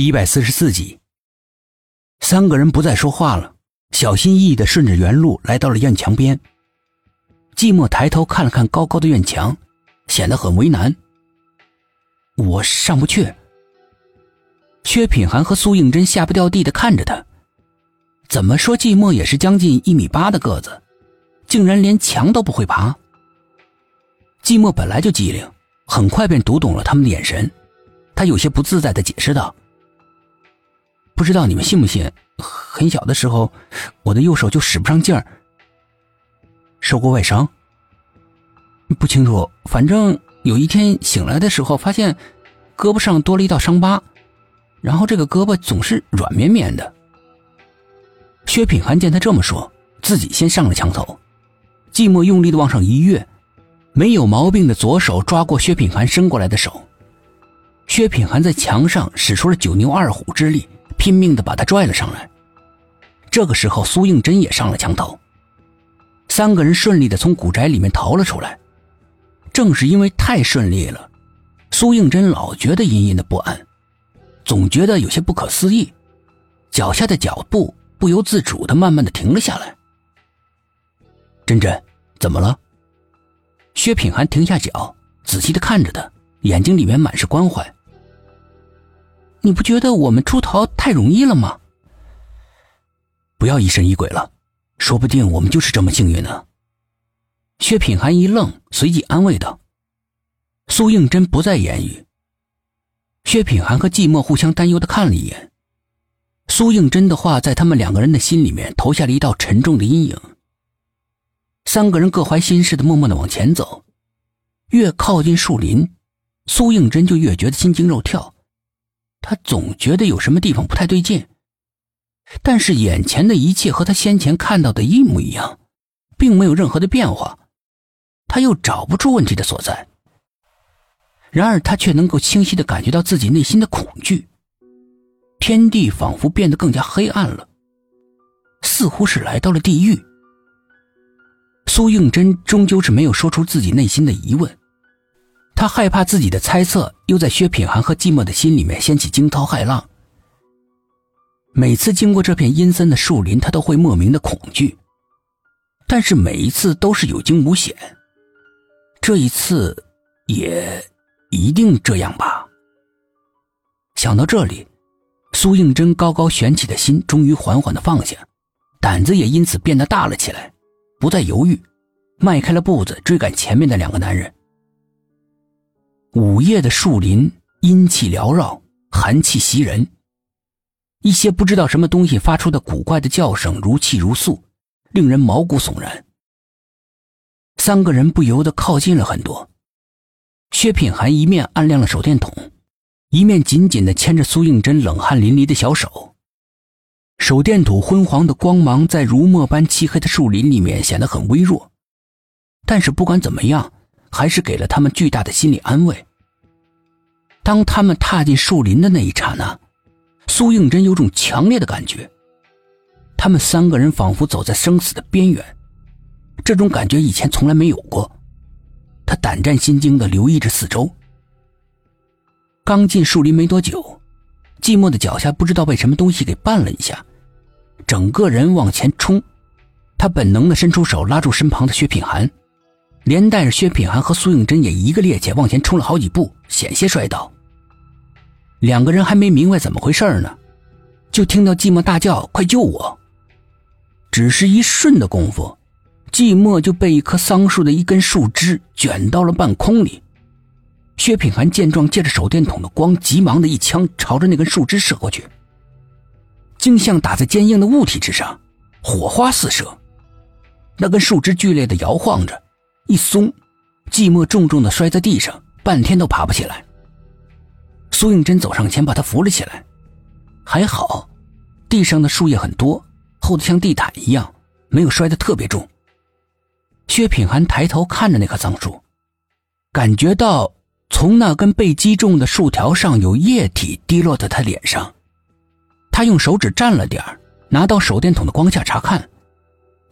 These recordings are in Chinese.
第一百四十四集，三个人不再说话了，小心翼翼的顺着原路来到了院墙边。寂寞抬头看了看高高的院墙，显得很为难。我上不去。薛品涵和苏应真下不掉地的看着他。怎么说，寂寞也是将近一米八的个子，竟然连墙都不会爬。寂寞本来就机灵，很快便读懂了他们的眼神，他有些不自在的解释道。不知道你们信不信？很小的时候，我的右手就使不上劲儿。受过外伤？不清楚，反正有一天醒来的时候，发现胳膊上多了一道伤疤，然后这个胳膊总是软绵绵的。薛品涵见他这么说，自己先上了墙头，寂寞用力的往上一跃，没有毛病的左手抓过薛品涵伸过来的手，薛品涵在墙上使出了九牛二虎之力。拼命的把他拽了上来。这个时候，苏应真也上了墙头。三个人顺利的从古宅里面逃了出来。正是因为太顺利了，苏应真老觉得隐隐的不安，总觉得有些不可思议，脚下的脚步不由自主的慢慢的停了下来。真真，怎么了？薛品涵停下脚，仔细的看着他，眼睛里面满是关怀。你不觉得我们出逃太容易了吗？不要疑神疑鬼了，说不定我们就是这么幸运呢。薛品涵一愣，随即安慰道：“苏应真不再言语。”薛品涵和寂寞互相担忧的看了一眼，苏应真的话在他们两个人的心里面投下了一道沉重的阴影。三个人各怀心事的默默的往前走，越靠近树林，苏应真就越觉得心惊肉跳。他总觉得有什么地方不太对劲，但是眼前的一切和他先前看到的一模一样，并没有任何的变化，他又找不出问题的所在。然而他却能够清晰的感觉到自己内心的恐惧，天地仿佛变得更加黑暗了，似乎是来到了地狱。苏应真终究是没有说出自己内心的疑问。他害怕自己的猜测又在薛品涵和寂寞的心里面掀起惊涛骇浪。每次经过这片阴森的树林，他都会莫名的恐惧，但是每一次都是有惊无险。这一次也一定这样吧？想到这里，苏应真高高悬起的心终于缓缓的放下，胆子也因此变得大了起来，不再犹豫，迈开了步子追赶前面的两个男人。午夜的树林，阴气缭绕，寒气袭人。一些不知道什么东西发出的古怪的叫声，如泣如诉，令人毛骨悚然。三个人不由得靠近了很多。薛品涵一面按亮了手电筒，一面紧紧的牵着苏应真冷汗淋漓的小手。手电筒昏黄的光芒在如墨般漆黑的树林里面显得很微弱，但是不管怎么样。还是给了他们巨大的心理安慰。当他们踏进树林的那一刹那，苏应真有种强烈的感觉，他们三个人仿佛走在生死的边缘，这种感觉以前从来没有过。他胆战心惊的留意着四周。刚进树林没多久，寂寞的脚下不知道被什么东西给绊了一下，整个人往前冲，他本能的伸出手拉住身旁的薛品涵。连带着薛品涵和苏应真也一个趔趄往前冲了好几步，险些摔倒。两个人还没明白怎么回事呢，就听到寂寞大叫：“快救我！”只是一瞬的功夫，寂寞就被一棵桑树的一根树枝卷到了半空里。薛品涵见状，借着手电筒的光，急忙的一枪朝着那根树枝射过去，竟像打在坚硬的物体之上，火花四射。那根树枝剧烈的摇晃着。一松，寂寞重重的摔在地上，半天都爬不起来。苏应真走上前把他扶了起来，还好，地上的树叶很多，厚得像地毯一样，没有摔得特别重。薛品涵抬头看着那棵桑树，感觉到从那根被击中的树条上有液体滴落在他脸上，他用手指蘸了点拿到手电筒的光下查看。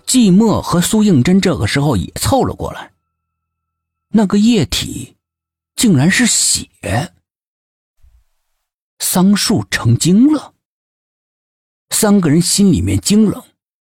寂寞和苏应真这个时候也凑了过来。那个液体，竟然是血。桑树成精了。三个人心里面惊冷，